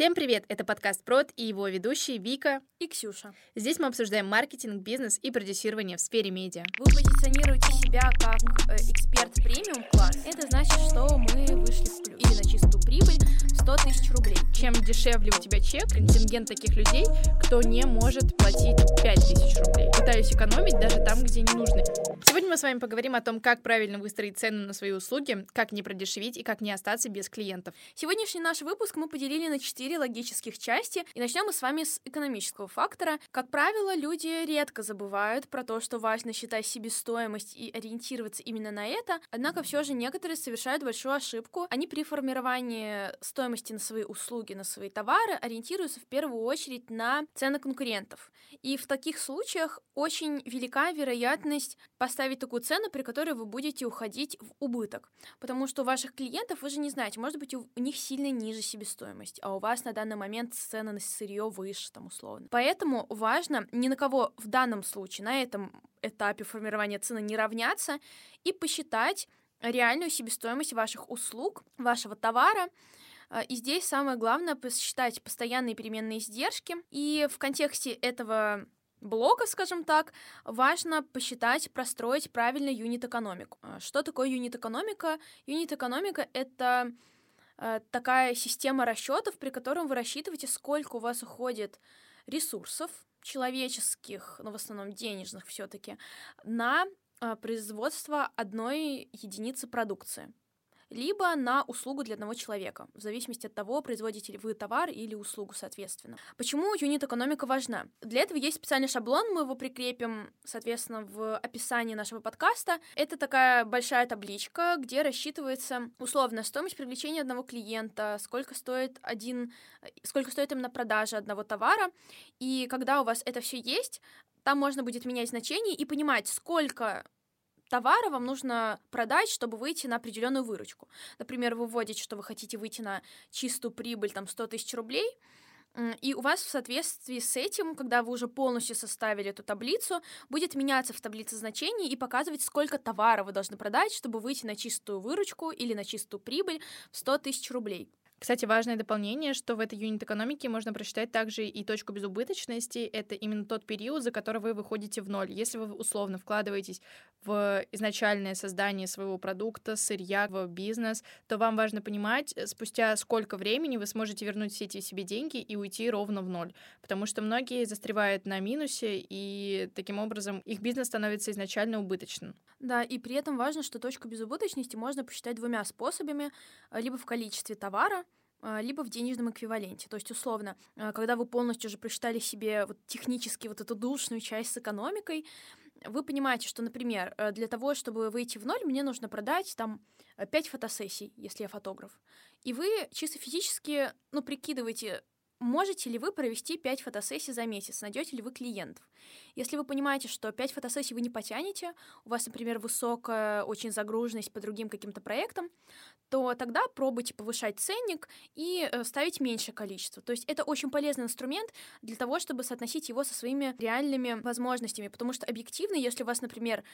Всем привет! Это подкаст Прод и его ведущие Вика и Ксюша. Здесь мы обсуждаем маркетинг, бизнес и продюсирование в сфере медиа. Вы позиционируете себя как э, эксперт премиум класс. Это значит, что мы вышли в плюс. Или на чистую прибыль 100 тысяч рублей. Чем дешевле у тебя чек, контингент таких людей, кто не может платить 5 тысяч рублей. Пытаюсь экономить даже там, где не нужно. Сегодня мы с вами поговорим о том, как правильно выстроить цену на свои услуги, как не продешевить и как не остаться без клиентов. Сегодняшний наш выпуск мы поделили на 4 логических части. И начнем мы с вами с экономического фактора. Как правило, люди редко забывают про то, что важно считать себестоимость и ориентироваться именно на это. Однако все же некоторые совершают большую ошибку. Они при формировании стоимости на свои услуги, на свои товары ориентируются в первую очередь на цены конкурентов. И в таких случаях очень велика вероятность поставить такую цену, при которой вы будете уходить в убыток. Потому что у ваших клиентов, вы же не знаете, может быть, у них сильно ниже себестоимость, а у вас на данный момент цены на сырье выше, там, условно. Поэтому важно ни на кого в данном случае, на этом этапе формирования цены не равняться и посчитать реальную себестоимость ваших услуг, вашего товара, и здесь самое главное посчитать постоянные переменные издержки. И в контексте этого блока, скажем так, важно посчитать, простроить правильно юнит-экономику. А, что такое юнит-экономика? Юнит-экономика — это а, такая система расчетов, при котором вы рассчитываете, сколько у вас уходит ресурсов человеческих, но в основном денежных все-таки, на производство одной единицы продукции либо на услугу для одного человека, в зависимости от того, производите ли вы товар или услугу, соответственно. Почему юнит-экономика важна? Для этого есть специальный шаблон, мы его прикрепим, соответственно, в описании нашего подкаста. Это такая большая табличка, где рассчитывается условно стоимость привлечения одного клиента, сколько стоит один, сколько стоит именно продажа одного товара, и когда у вас это все есть, там можно будет менять значение и понимать, сколько товара вам нужно продать, чтобы выйти на определенную выручку. Например, вы вводите, что вы хотите выйти на чистую прибыль, там, 100 тысяч рублей, и у вас в соответствии с этим, когда вы уже полностью составили эту таблицу, будет меняться в таблице значений и показывать, сколько товара вы должны продать, чтобы выйти на чистую выручку или на чистую прибыль в 100 тысяч рублей. Кстати, важное дополнение, что в этой юнит-экономике можно просчитать также и точку безубыточности. Это именно тот период, за который вы выходите в ноль. Если вы условно вкладываетесь в изначальное создание своего продукта, сырья, в бизнес, то вам важно понимать, э, спустя сколько времени вы сможете вернуть все эти себе деньги и уйти ровно в ноль. Потому что многие застревают на минусе, и таким образом их бизнес становится изначально убыточным. Да, и при этом важно, что точку безубыточности можно посчитать двумя способами. Либо в количестве товара, либо в денежном эквиваленте. То есть, условно, а, когда вы полностью уже просчитали себе вот технически вот эту душную часть с экономикой, вы понимаете, что, например, э, для того, чтобы выйти в ноль, мне нужно продать там 5 фотосессий, если я фотограф. И вы чисто физически, ну, прикидываете, Можете ли вы провести 5 фотосессий за месяц? Найдете ли вы клиентов? Если вы понимаете, что 5 фотосессий вы не потянете, у вас, например, высокая очень загруженность по другим каким-то проектам, то тогда пробуйте повышать ценник и э, ставить меньшее количество. То есть это очень полезный инструмент для того, чтобы соотносить его со своими реальными возможностями, потому что объективно, если у вас, например,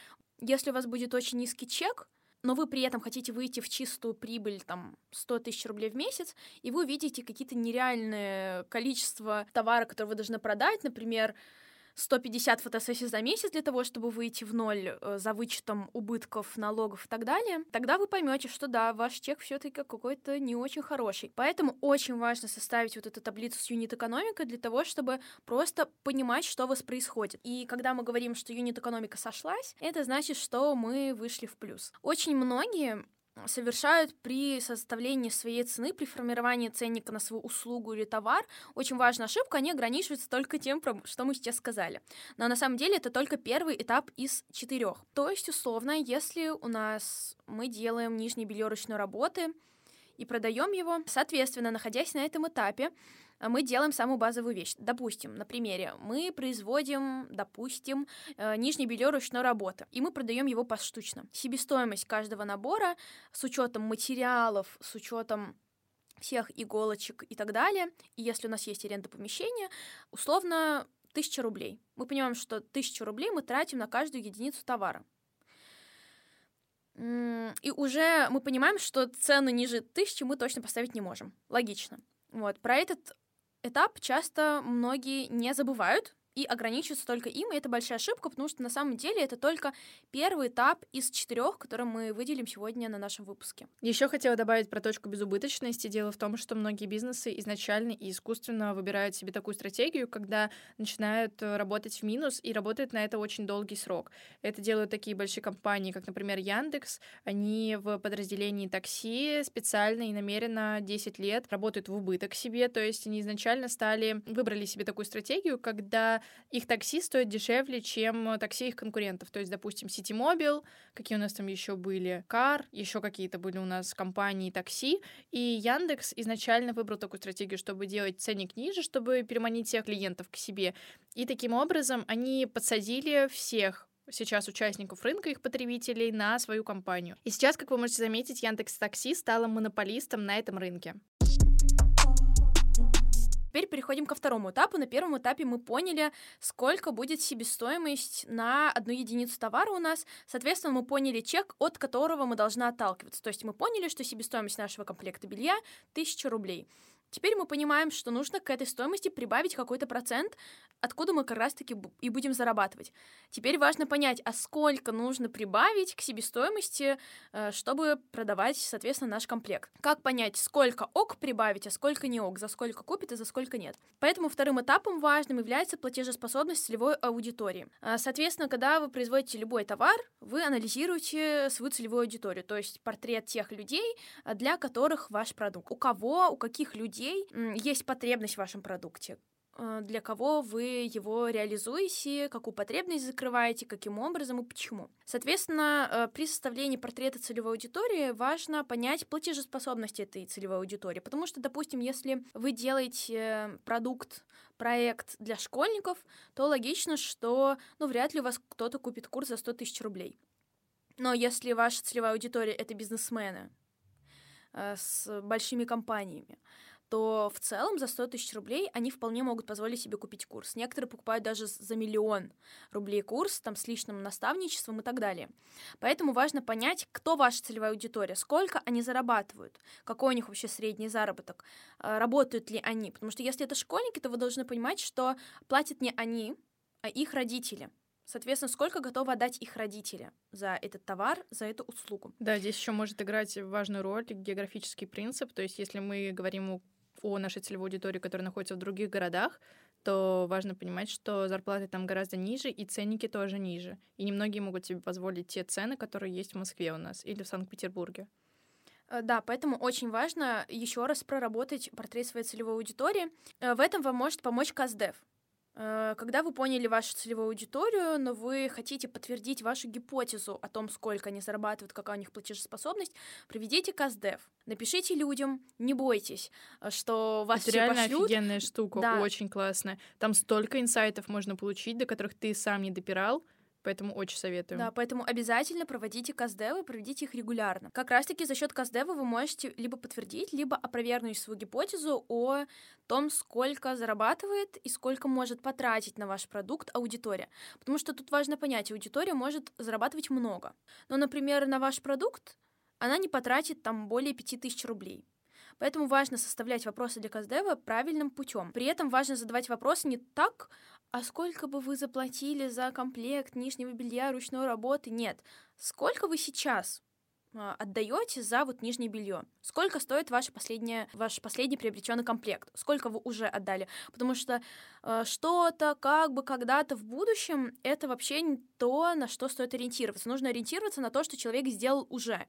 если у вас будет очень низкий чек, но вы при этом хотите выйти в чистую прибыль, там, 100 тысяч рублей в месяц, и вы увидите какие-то нереальные количество товара, которые вы должны продать, например, 150 фотосессий за месяц для того, чтобы выйти в ноль э, за вычетом убытков, налогов и так далее, тогда вы поймете, что да, ваш чек все-таки какой-то не очень хороший. Поэтому очень важно составить вот эту таблицу с юнит-экономикой для того, чтобы просто понимать, что у вас происходит. И когда мы говорим, что юнит-экономика сошлась, это значит, что мы вышли в плюс. Очень многие совершают при составлении своей цены, при формировании ценника на свою услугу или товар. Очень важная ошибка, они ограничиваются только тем, что мы сейчас сказали. Но на самом деле это только первый этап из четырех. То есть, условно, если у нас мы делаем нижние бельерочные работы и продаем его, соответственно, находясь на этом этапе, мы делаем самую базовую вещь. Допустим, на примере, мы производим, допустим, э, нижнее белье ручной работы, и мы продаем его поштучно. Себестоимость каждого набора с учетом материалов, с учетом всех иголочек и так далее, и если у нас есть аренда помещения, условно, тысяча рублей. Мы понимаем, что тысячу рублей мы тратим на каждую единицу товара. И уже мы понимаем, что цену ниже тысячи мы точно поставить не можем. Логично. Вот, про этот этап часто многие не забывают, и ограничиваться только им, и это большая ошибка, потому что на самом деле это только первый этап из четырех, который мы выделим сегодня на нашем выпуске. Еще хотела добавить про точку безубыточности. Дело в том, что многие бизнесы изначально и искусственно выбирают себе такую стратегию, когда начинают э, работать в минус и работают на это очень долгий срок. Это делают такие большие компании, как, например, Яндекс. Они в подразделении такси специально и намеренно 10 лет работают в убыток себе, то есть они изначально стали, выбрали себе такую стратегию, когда их такси стоит дешевле, чем такси их конкурентов. То есть, допустим, Ситимобил, какие у нас там еще были, Кар, еще какие-то были у нас компании такси. И Яндекс изначально выбрал такую стратегию, чтобы делать ценник ниже, чтобы переманить всех клиентов к себе. И таким образом они подсадили всех сейчас участников рынка, их потребителей, на свою компанию. И сейчас, как вы можете заметить, Яндекс Такси стала монополистом на этом рынке. Теперь переходим ко второму этапу. На первом этапе мы поняли, сколько будет себестоимость на одну единицу товара у нас. Соответственно, мы поняли чек, от которого мы должны отталкиваться. То есть мы поняли, что себестоимость нашего комплекта белья 1000 рублей. Теперь мы понимаем, что нужно к этой стоимости прибавить какой-то процент, откуда мы как раз-таки и будем зарабатывать. Теперь важно понять, а сколько нужно прибавить к себестоимости, э, чтобы продавать, соответственно, наш комплект. Как понять, сколько ок прибавить, а сколько не ок, за сколько купит и за сколько нет. Поэтому вторым этапом важным является платежеспособность целевой аудитории. А, соответственно, когда вы производите любой товар, вы анализируете свою целевую аудиторию, то есть портрет тех людей, а, для которых ваш продукт. У кого, у каких людей есть потребность в вашем продукте, Э, для кого вы его реализуете, какую потребность закрываете, каким образом и почему. Соответственно, э, при составлении портрета целевой аудитории важно понять платежеспособность этой целевой аудитории, потому что, допустим, если вы делаете продукт, проект для школьников, то логично, что ну, вряд ли у вас кто-то купит курс за 100 тысяч рублей. Но если ваша целевая аудитория — это бизнесмены э, с большими компаниями, то в целом за 100 тысяч рублей они вполне могут позволить себе купить курс. Некоторые покупают даже за миллион рублей курс, там с личным наставничеством и так далее. Поэтому важно понять, кто ваша целевая аудитория, сколько они зарабатывают, какой у них вообще средний заработок, а, работают ли они. Потому что если это школьники, то вы должны понимать, что платят не они, а их родители. Соответственно, сколько готовы отдать их родители за этот товар, за эту услугу? Да, здесь еще может играть важную роль географический принцип. То есть, если мы говорим о нашей целевой аудитории, которая находится в других городах, то важно понимать, что зарплаты там гораздо ниже, и ценники тоже ниже. И немногие могут себе позволить те цены, которые есть в Москве у нас или в Санкт-Петербурге. Э, да, поэтому очень важно еще раз проработать портрет своей целевой аудитории. Э, в этом вам может помочь Каздев. Э, когда вы поняли вашу целевую аудиторию, но вы хотите подтвердить вашу гипотезу о том, сколько они зарабатывают, какая у них платежеспособность, проведите КАЗДЕВ. Напишите людям, не бойтесь, э, что вас Это все реально пошлют. офигенная штука, да. очень классная. Там столько инсайтов можно получить, до которых ты сам не допирал, Поэтому очень советую. Да, поэтому обязательно проводите каздевы, проведите их регулярно. Как раз-таки за счет каздева вы можете либо подтвердить, либо опровергнуть свою гипотезу о том, сколько зарабатывает и сколько может потратить на ваш продукт аудитория. Потому что тут важно понять, аудитория может зарабатывать много. Но, например, на ваш продукт она не потратит там более 5000 рублей. Поэтому важно составлять вопросы для Каздева правильным путем. При этом важно задавать вопросы не так, а сколько бы вы заплатили за комплект нижнего белья ручной работы? Нет. Сколько вы сейчас а, отдаете за вот нижнее белье. Сколько стоит ваш последний, ваш последний приобретенный комплект? Сколько вы уже отдали? Потому что э, что-то как бы когда-то в будущем это вообще не то, на что стоит ориентироваться. Нужно ориентироваться на то, что человек сделал уже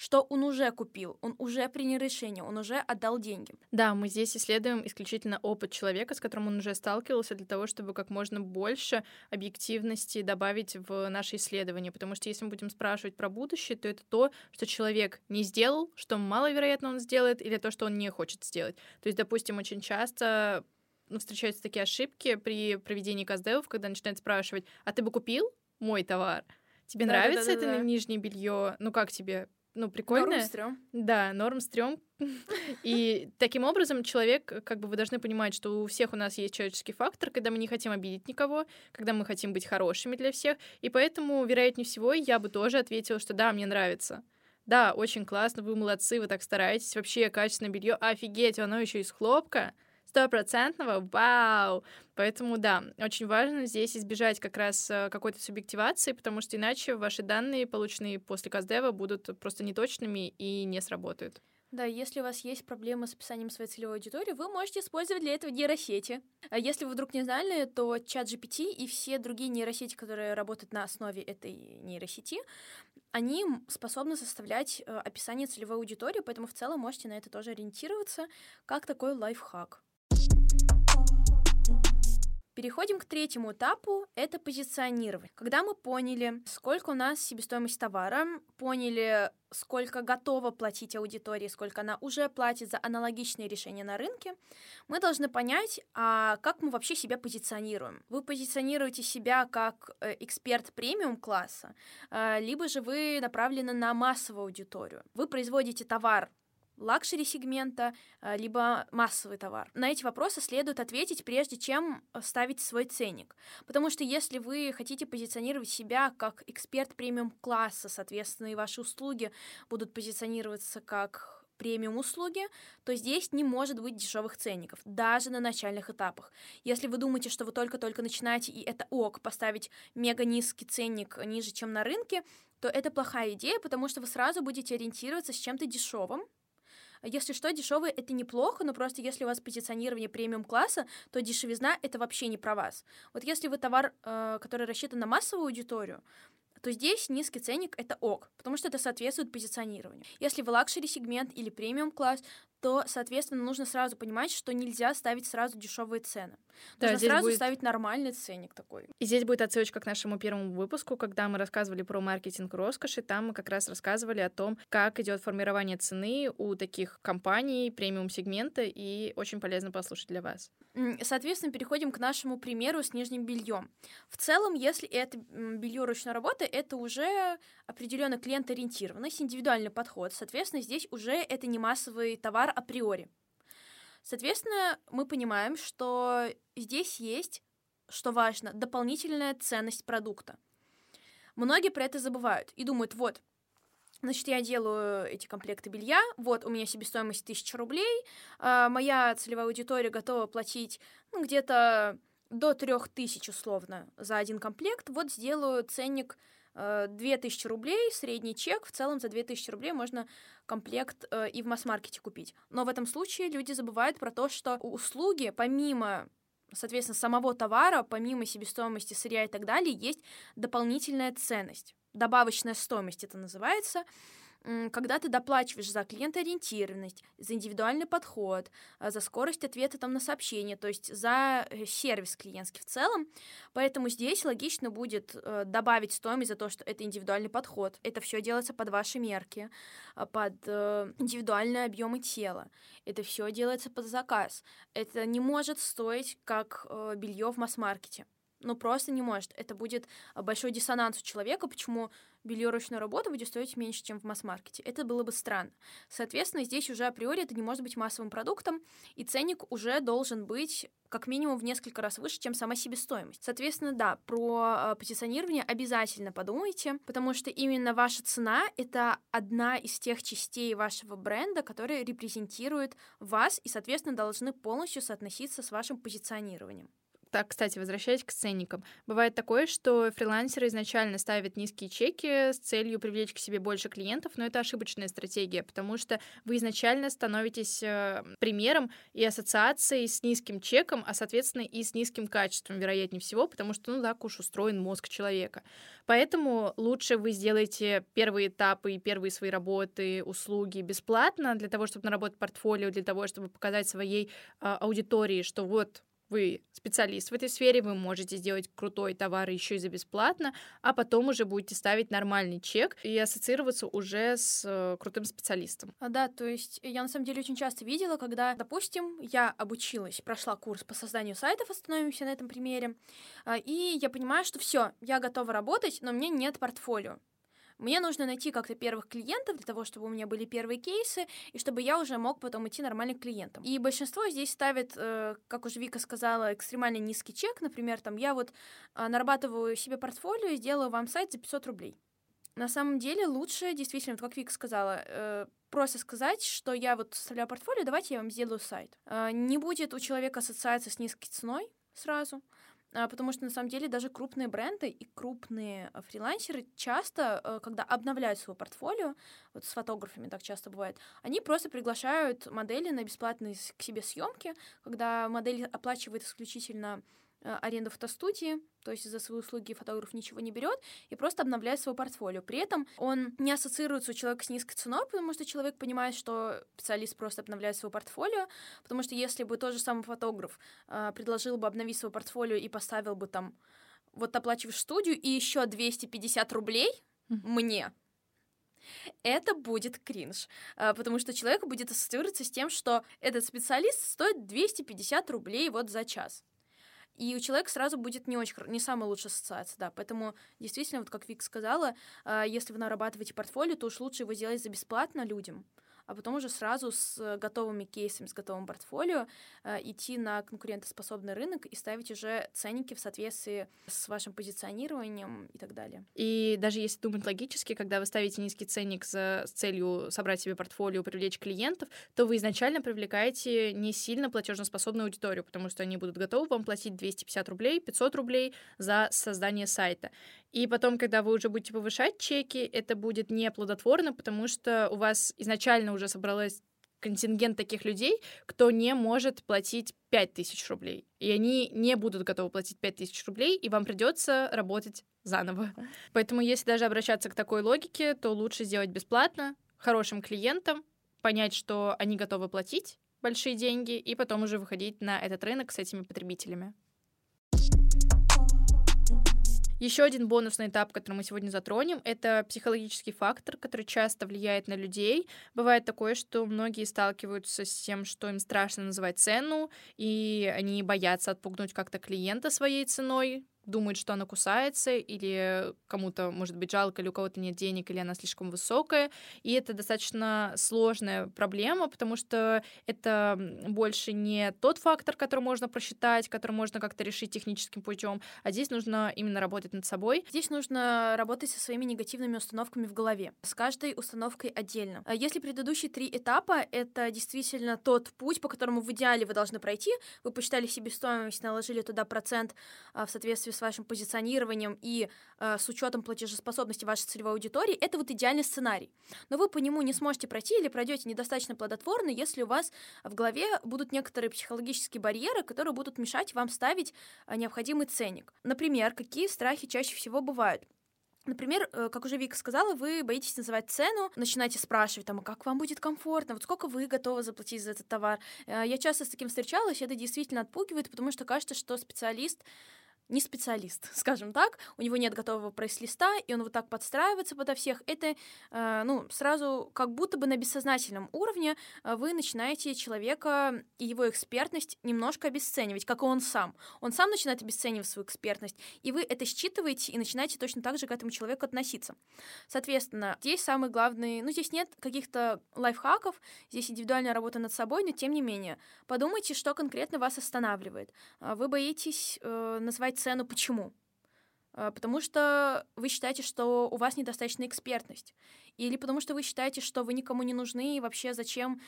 что он уже купил, он уже принял решение, он уже отдал деньги. Да, мы здесь исследуем исключительно опыт человека, с которым он уже сталкивался, для того, чтобы как можно больше объективности добавить в наше исследование. Потому что если мы будем спрашивать про будущее, то это то, что человек не сделал, что маловероятно он сделает, или то, что он не хочет сделать. То есть, допустим, очень часто ну, встречаются такие ошибки при проведении каздевов, когда начинают спрашивать, а ты бы купил мой товар? Тебе да, нравится да, да, это да, да. нижнее белье? Ну как тебе? Ну, прикольная. Норм стрём. Да, норм стрём. И таким образом человек, как бы вы должны понимать, что у всех у нас есть человеческий фактор, когда мы не хотим обидеть никого, когда мы хотим быть хорошими для всех. И поэтому, вероятнее всего, я бы тоже ответила, что да, мне нравится. Да, очень классно, вы молодцы, вы так стараетесь. Вообще качественное белье, офигеть, оно еще из хлопка стопроцентного, вау! Поэтому, да, очень важно здесь избежать как раз э, какой-то субъективации, потому что иначе ваши данные, полученные после Каздева, будут просто неточными и не сработают. Да, если у вас есть проблемы с описанием своей целевой аудитории, вы можете использовать для этого нейросети. А если вы вдруг не знали, то чат GPT и все другие нейросети, которые работают на основе этой нейросети, они способны составлять э, описание целевой аудитории, поэтому в целом можете на это тоже ориентироваться, как такой лайфхак. Переходим к третьему этапу, это позиционирование. Когда мы поняли, сколько у нас себестоимость товара, поняли, сколько готова платить аудитории, сколько она уже платит за аналогичные решения на рынке, мы должны понять, а как мы вообще себя позиционируем. Вы позиционируете себя как э, эксперт премиум класса, э, либо же вы направлены на массовую аудиторию. Вы производите товар luxury сегмента, э, либо массовый товар? На эти вопросы следует ответить, прежде чем э, ставить свой ценник. Потому что если вы хотите позиционировать себя как эксперт премиум класса, соответственно, и ваши услуги будут позиционироваться как премиум услуги, то здесь не может быть дешевых ценников, даже на начальных этапах. Если вы думаете, что вы только-только начинаете, и это ok, поставить мега низкий ценник ниже, чем на рынке, то это плохая идея, потому что вы сразу будете ориентироваться с чем-то дешевым, если что, дешевые это неплохо, но просто если у вас позиционирование премиум класса, то дешевизна это вообще не про вас. Вот если вы товар, э, который рассчитан на массовую аудиторию, то здесь низкий ценник это ok, потому что это соответствует позиционированию. Если вы luxury сегмент или премиум класс, то, соответственно, нужно сразу понимать, что нельзя ставить сразу дешевые цены. Да, нужно сразу будет... ставить нормальный ценник такой. И здесь будет отсылочка к нашему первому выпуску, когда мы рассказывали про маркетинг роскоши. Там мы как раз рассказывали о том, как идет формирование цены у таких компаний премиум сегмента, и очень полезно послушать для вас. Соответственно, переходим к нашему примеру с нижним бельем. В целом, если это белье ручной работы, это уже определенно клиент-ориентированность, индивидуальный подход. Соответственно, здесь уже это не массовый товар априори. Соответственно, мы понимаем, что здесь есть, что важно, дополнительная ценность продукта. Многие про это забывают и думают, вот, Значит, я делаю эти комплекты белья. Вот, у меня себестоимость 1000 рублей. А, моя целевая аудитория готова платить ну, где-то до 3000 условно за один комплект. Вот сделаю ценник 2000 э, рублей, средний чек, в целом за 2000 рублей можно комплект э, и в масс-маркете купить. Но в этом случае люди забывают про то, что услуги, помимо соответственно, самого товара, помимо себестоимости сырья и так далее, есть дополнительная ценность. Добавочная стоимость это называется когда ты доплачиваешь за клиентоориентированность, за индивидуальный подход, а, за скорость ответа там на сообщение, то есть за э, сервис клиентский в целом. Поэтому здесь логично будет э, добавить стоимость за то, что это индивидуальный подход. Это все делается под ваши мерки, а, под э, индивидуальные объемы тела. Это все делается под заказ. Это не может стоить как белье в масс-маркете ну, просто не может. Это будет большой диссонанс у человека, почему белье ручной работы будет стоить меньше, чем в масс-маркете. Это было бы странно. Соответственно, здесь уже априори это не может быть массовым продуктом, и ценник уже должен быть как минимум в несколько раз выше, чем сама себестоимость. Соответственно, да, про э, позиционирование обязательно подумайте, потому что именно ваша цена — это одна из тех частей вашего бренда, которые репрезентируют вас и, соответственно, должны полностью соотноситься с вашим позиционированием. Так, кстати, возвращаясь к ценникам. Бывает такое, что фрилансеры изначально ставят низкие чеки с целью привлечь к себе больше клиентов, но это ошибочная стратегия, потому что вы изначально становитесь э, примером и ассоциацией с низким чеком, а, соответственно, и с низким качеством, вероятнее всего, потому что, ну, так уж устроен мозг человека. Поэтому лучше вы сделаете первые этапы и первые свои работы, услуги бесплатно для того, чтобы наработать портфолио, для того, чтобы показать своей э, аудитории, что вот вы специалист в этой сфере, вы можете сделать крутой товар еще и за бесплатно, а потом уже будете ставить нормальный чек и ассоциироваться уже с э, крутым специалистом. А, да, то есть я на самом деле очень часто видела, когда, допустим, я обучилась, прошла курс по созданию сайтов, остановимся на этом примере, а, и я понимаю, что все, я готова работать, но мне нет портфолио. Мне нужно найти как-то первых клиентов для того, чтобы у меня были первые кейсы, и чтобы я уже мог потом идти нормальным клиентам. И большинство здесь ставит, э, как уже Вика сказала, экстремально низкий чек. Например, там я вот э, нарабатываю себе портфолио и сделаю вам сайт за 500 рублей. На самом деле лучше, действительно, как Вика сказала, э, просто сказать, что я вот составляю портфолио, давайте я вам сделаю сайт. Э, не будет у человека ассоциация с низкой ценой сразу, а, потому что на самом деле даже крупные бренды и крупные э, фрилансеры часто, э, когда обновляют свое портфолио, вот с фотографами так часто бывает, они просто приглашают модели на бесплатные к себе съемки, когда модель оплачивает исключительно аренду фотостудии, то есть за свои услуги фотограф ничего не берет и просто обновляет свое портфолио. При этом он не ассоциируется у человека с низкой ценой, потому что человек понимает, что специалист просто обновляет свое портфолио, потому что если бы тот же самый фотограф э, предложил бы обновить свое портфолио и поставил бы там вот оплачиваешь студию и еще 250 рублей мне, это будет кринж, э, потому что человек будет ассоциироваться с тем, что этот специалист стоит 250 рублей вот за час и у человека сразу будет не очень, не самая лучшая ассоциация, да, поэтому действительно, вот как Вик сказала, а, если вы нарабатываете портфолио, то уж лучше его сделать за бесплатно людям, а потом уже сразу с готовыми кейсами, с готовым портфолио э, идти на конкурентоспособный рынок и ставить уже ценники в соответствии с вашим позиционированием и так далее. И даже если думать логически, когда вы ставите низкий ценник за, с целью собрать себе портфолио, привлечь клиентов, то вы изначально привлекаете не сильно платежеспособную аудиторию, потому что они будут готовы вам платить 250 рублей, 500 рублей за создание сайта. И потом, когда вы уже будете повышать чеки, это будет не плодотворно, потому что у вас изначально уже собралось контингент таких людей, кто не может платить 5000 рублей. И они не будут готовы платить 5000 рублей, и вам придется работать заново. Поэтому, если даже обращаться к такой логике, то лучше сделать бесплатно, хорошим клиентам, понять, что они готовы платить большие деньги, и потом уже выходить на этот рынок с этими потребителями. Еще один бонусный этап, который мы сегодня затронем, это психологический фактор, который часто влияет на людей. Бывает такое, что многие сталкиваются с тем, что им страшно называть цену, и они боятся отпугнуть как-то клиента своей ценой, думает, что она кусается, или кому-то, может быть, жалко, или у кого-то нет денег, или она слишком высокая. И это достаточно сложная проблема, потому что это больше не тот фактор, который можно просчитать, который можно как-то решить техническим путем, а здесь нужно именно работать над собой. Здесь нужно работать со своими негативными установками в голове, с каждой установкой отдельно. А если предыдущие три этапа — это действительно тот путь, по которому в идеале вы должны пройти, вы посчитали себестоимость, наложили туда процент а, в соответствии с вашим позиционированием и э, с учетом платежеспособности вашей целевой аудитории, это вот идеальный сценарий. Но вы по нему не сможете пройти или пройдете недостаточно плодотворно, если у вас в голове будут некоторые психологические барьеры, которые будут мешать вам ставить э, необходимый ценник. Например, какие страхи чаще всего бывают? Например, э, как уже Вика сказала, вы боитесь называть цену, начинаете спрашивать, там, а как вам будет комфортно, вот сколько вы готовы заплатить за этот товар. Э, я часто с таким встречалась, это действительно отпугивает, потому что кажется, что специалист не специалист, скажем так, у него нет готового прайс-листа, и он вот так подстраивается подо всех, это, э, ну, сразу как будто бы на бессознательном уровне э, вы начинаете человека и его экспертность немножко обесценивать, как и он сам. Он сам начинает обесценивать свою экспертность, и вы это считываете и начинаете точно так же к этому человеку относиться. Соответственно, здесь самый главный, ну, здесь нет каких-то лайфхаков, здесь индивидуальная работа над собой, но тем не менее, подумайте, что конкретно вас останавливает. Э, вы боитесь э, называть цену. Почему? А, потому что вы считаете, что у вас недостаточная экспертность. Или потому что вы считаете, что вы никому не нужны, и вообще зачем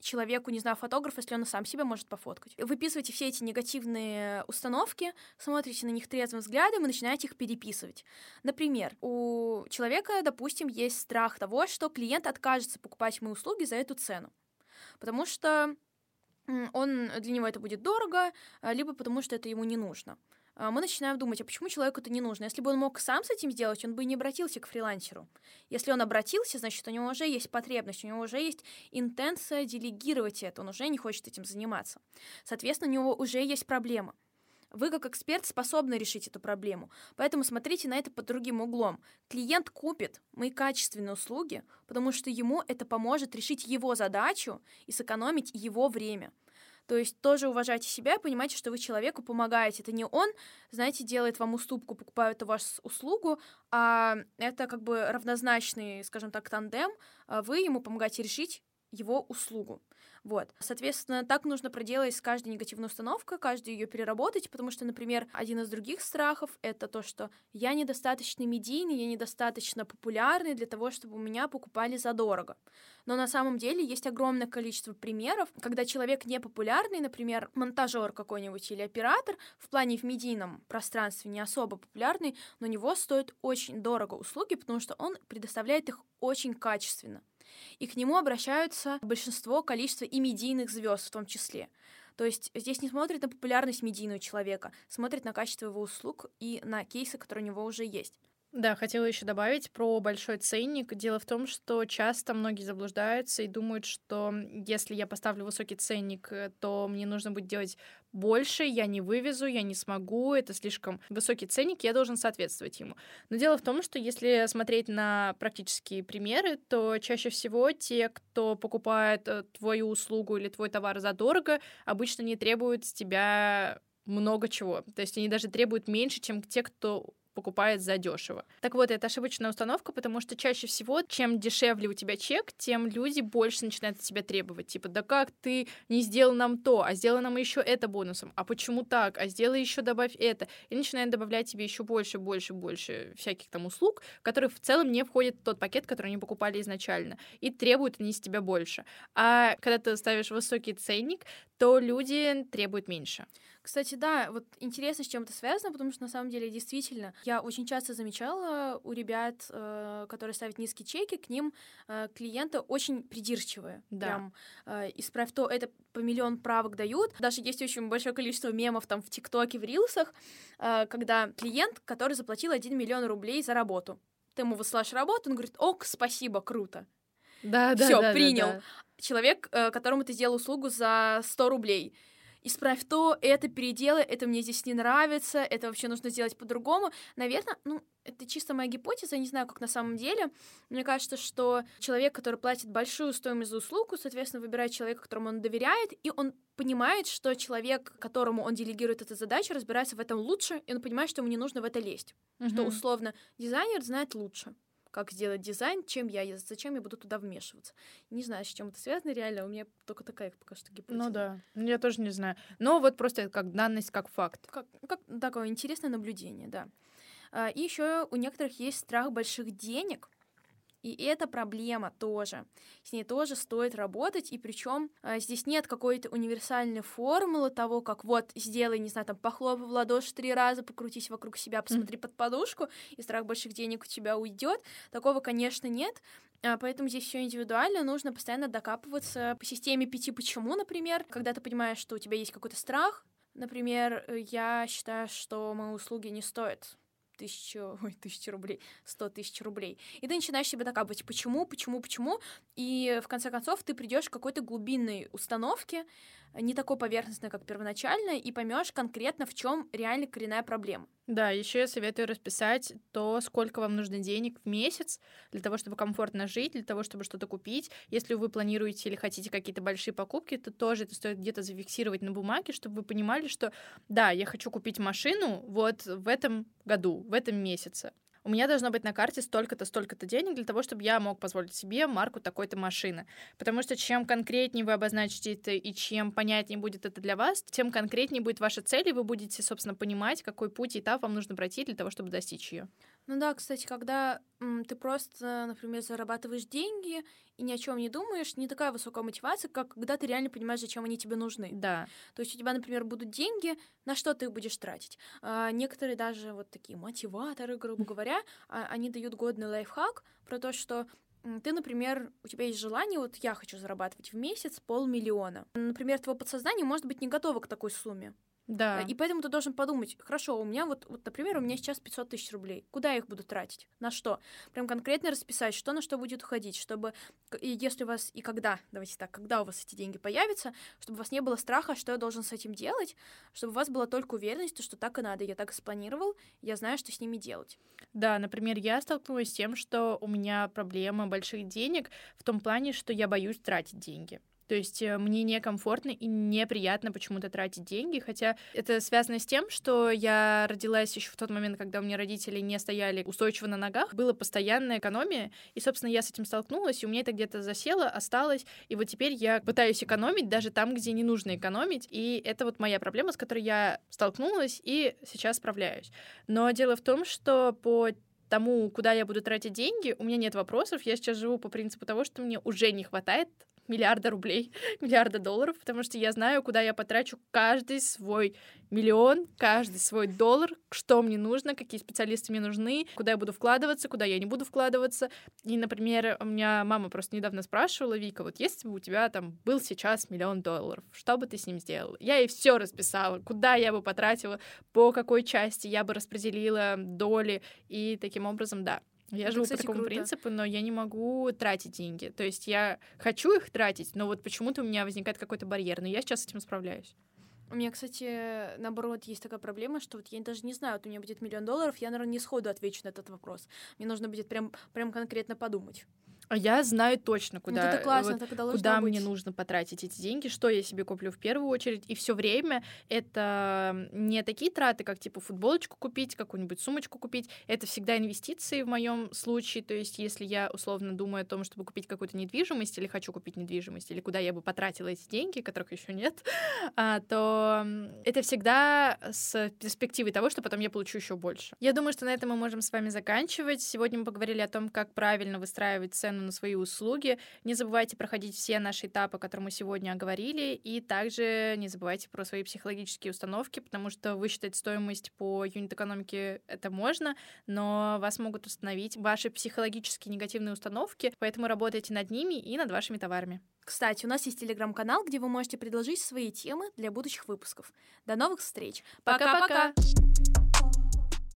человеку, не знаю, фотограф, если он сам себя может пофоткать. Выписываете все эти негативные установки, смотрите на них трезвым взглядом и начинаете их переписывать. Например, у человека, допустим, есть страх того, что клиент откажется покупать мои услуги за эту цену. Потому что он, для него это будет дорого, а, либо потому что это ему не нужно. А, мы начинаем думать, а почему человеку это не нужно? Если бы он мог сам с этим сделать, он бы не обратился к фрилансеру. Если он обратился, значит, у него уже есть потребность, у него уже есть интенция делегировать это, он уже не хочет этим заниматься. Соответственно, у него уже есть проблема. Вы как эксперт способны решить эту проблему. Поэтому смотрите на это под другим углом. Клиент купит мои качественные услуги, потому что ему это поможет решить его задачу и сэкономить его время. То есть тоже уважайте себя и понимайте, что вы человеку помогаете. Это не он, знаете, делает вам уступку, покупает у вас услугу, а это как бы равнозначный, скажем так, тандем. А вы ему помогаете решить его услугу. Вот. Соответственно, так нужно проделать с каждой негативной установкой, каждую ее переработать, потому что, например, один из других страхов — это то, что я недостаточно медийный, я недостаточно популярный для того, чтобы у меня покупали задорого. Но на самом деле есть огромное количество примеров, когда человек не популярный, например, монтажер какой-нибудь или оператор, в плане в медийном пространстве не особо популярный, но у него стоит очень дорого услуги, потому что он предоставляет их очень качественно и к нему обращаются большинство количества и медийных звезд в том числе. То есть здесь не смотрят на популярность медийного человека, смотрят на качество его услуг и на кейсы, которые у него уже есть. Да, хотела еще добавить про большой ценник. Дело в том, что часто многие заблуждаются и думают, что если я поставлю высокий ценник, э, то мне нужно будет делать больше, я не вывезу, я не смогу, это слишком высокий ценник, я должен соответствовать ему. Но дело в том, что если смотреть на практические примеры, то чаще всего те, кто покупает э, твою услугу или твой товар задорого, обычно не требуют с тебя много чего. То есть они даже требуют меньше, чем те, кто покупает задешево. Так вот, это ошибочная установка, потому что чаще всего, чем дешевле у тебя чек, тем люди больше начинают от тебя требовать. Типа, да как ты не сделал нам то, а сделай нам еще это бонусом, а почему так, а сделай еще добавь это. И начинают добавлять тебе еще больше, больше, больше всяких там услуг, которые в целом не входят в тот пакет, который они покупали изначально, и требуют они с тебя больше. А когда ты ставишь высокий ценник, то люди требуют меньше. Кстати, да, вот интересно, с чем это связано, потому что на самом деле действительно я очень часто замечала у ребят, э, которые ставят низкие чеки, к ним э, клиенты очень придирчивые. Да. Прям э, исправь то, это по миллион правок дают. Даже есть очень большое количество мемов там в ТикТоке, в Рилсах, э, когда клиент, который заплатил 1 миллион рублей за работу. Ты ему высылаешь работу, он говорит, ок, спасибо, круто. Да, да, Все, да, принял. Да, да. Человек, э, которому ты сделал услугу за 100 рублей исправь то, это переделай, это мне здесь не нравится, это вообще нужно сделать по-другому. Наверное, ну, это чисто моя гипотеза, я не знаю, как на самом деле. Мне кажется, что человек, который платит большую стоимость за услугу, соответственно, выбирает человека, которому он доверяет, и он понимает, что человек, которому он делегирует эту задачу, разбирается в этом лучше, и он понимает, что ему не нужно в это лезть. Mm-hmm. Что, условно, дизайнер знает лучше как сделать дизайн, чем я, зачем я буду туда вмешиваться. Не знаю, с чем это связано реально, у меня только такая пока что гипотеза. Ну да, я тоже не знаю. Но вот просто как данность, как факт. Как, как такое интересное наблюдение, да. А, и еще у некоторых есть страх больших денег, и это проблема тоже. С ней тоже стоит работать, и причем э, здесь нет какой-то универсальной формулы того, как вот сделай, не знаю, там похлопай в ладоши три раза, покрутись вокруг себя, посмотри mm. под подушку, и страх больших денег у тебя уйдет. Такого, конечно, нет. А, поэтому здесь все индивидуально, нужно постоянно докапываться по системе пяти почему, например, когда ты понимаешь, что у тебя есть какой-то страх. Например, э, я считаю, что мои услуги не стоят тысячу, ой, тысячу рублей, сто тысяч рублей. И ты начинаешь себя докапывать, почему, почему, почему, и в конце концов ты придешь к какой-то глубинной установке, не такой поверхностной, как первоначально, и поймешь конкретно, в чем реально коренная проблема. Да, еще я советую расписать то, сколько вам нужно денег в месяц для того, чтобы комфортно жить, для того, чтобы что-то купить. Если вы планируете или хотите какие-то большие покупки, то тоже это стоит где-то зафиксировать на бумаге, чтобы вы понимали, что да, я хочу купить машину вот в этом году, в этом месяце у меня должно быть на карте столько-то, столько-то денег для того, чтобы я мог позволить себе марку такой-то машины. Потому что чем конкретнее вы обозначите это и чем понятнее будет это для вас, тем конкретнее будет ваша цель, и вы будете, собственно, понимать, какой путь и этап вам нужно пройти для того, чтобы достичь ее. Ну да, кстати, когда м, ты просто, например, зарабатываешь деньги и ни о чем не думаешь, не такая высокая мотивация, как когда ты реально понимаешь, зачем они тебе нужны. Да. То есть у тебя, например, будут деньги, на что ты их будешь тратить. А, некоторые даже вот такие мотиваторы, грубо говоря, а, они дают годный лайфхак про то, что ты, например, у тебя есть желание, вот я хочу зарабатывать в месяц полмиллиона. Например, твое подсознание может быть не готово к такой сумме. Да. И поэтому ты должен подумать, хорошо, у меня вот, вот, например, у меня сейчас 500 тысяч рублей. Куда я их буду тратить? На что? Прям конкретно расписать, что на что будет уходить, чтобы, и если у вас, и когда, давайте так, когда у вас эти деньги появятся, чтобы у вас не было страха, что я должен с этим делать, чтобы у вас была только уверенность, что так и надо. Я так и спланировал, я знаю, что с ними делать. Да, например, я столкнулась с тем, что у меня проблема больших денег в том плане, что я боюсь тратить деньги. То есть э, мне некомфортно и неприятно почему-то тратить деньги, хотя это связано с тем, что я родилась еще в тот момент, когда у меня родители не стояли устойчиво на ногах, была постоянная экономия, и, собственно, я с этим столкнулась, и у меня это где-то засело, осталось, и вот теперь я пытаюсь экономить даже там, где не нужно экономить, и это вот моя проблема, с которой я столкнулась и сейчас справляюсь. Но дело в том, что по тому, куда я буду тратить деньги, у меня нет вопросов. Я сейчас живу по принципу того, что мне уже не хватает миллиарда рублей, миллиарда долларов, потому что я знаю, куда я потрачу каждый свой миллион, каждый свой доллар, что мне нужно, какие специалисты мне нужны, куда я буду вкладываться, куда я не буду вкладываться. И, например, у меня мама просто недавно спрашивала, Вика, вот если бы у тебя там был сейчас миллион долларов, что бы ты с ним сделала? Я ей все расписала, куда я бы потратила, по какой части я бы распределила доли, и таким образом, да, я живу кстати, по такому круто. принципу, но я не могу тратить деньги. То есть я хочу их тратить, но вот почему-то у меня возникает какой-то барьер, но я сейчас с этим справляюсь. У меня, кстати, наоборот, есть такая проблема, что вот я даже не знаю, вот у меня будет миллион долларов, я, наверное, не сходу отвечу на этот вопрос. Мне нужно будет прям, прям конкретно подумать. А я знаю точно, куда, вот это классно, вот, так куда быть. мне нужно потратить эти деньги, что я себе куплю в первую очередь. И все время это не такие траты, как типа футболочку купить, какую-нибудь сумочку купить. Это всегда инвестиции в моем случае. То есть, если я условно думаю о том, чтобы купить какую-то недвижимость, или хочу купить недвижимость, или куда я бы потратила эти деньги, которых еще нет, а, то это всегда с перспективой того, что потом я получу еще больше. Я думаю, что на этом мы можем с вами заканчивать. Сегодня мы поговорили о том, как правильно выстраивать цену цену на свои услуги. Не забывайте проходить все наши этапы, которые мы сегодня оговорили, и также не забывайте про свои психологические установки, потому что высчитать стоимость по юнит-экономике это можно, но вас могут установить ваши психологические негативные установки, поэтому работайте над ними и над вашими товарами. Кстати, у нас есть телеграм-канал, где вы можете предложить свои темы для будущих выпусков. До новых встреч. Пока-пока!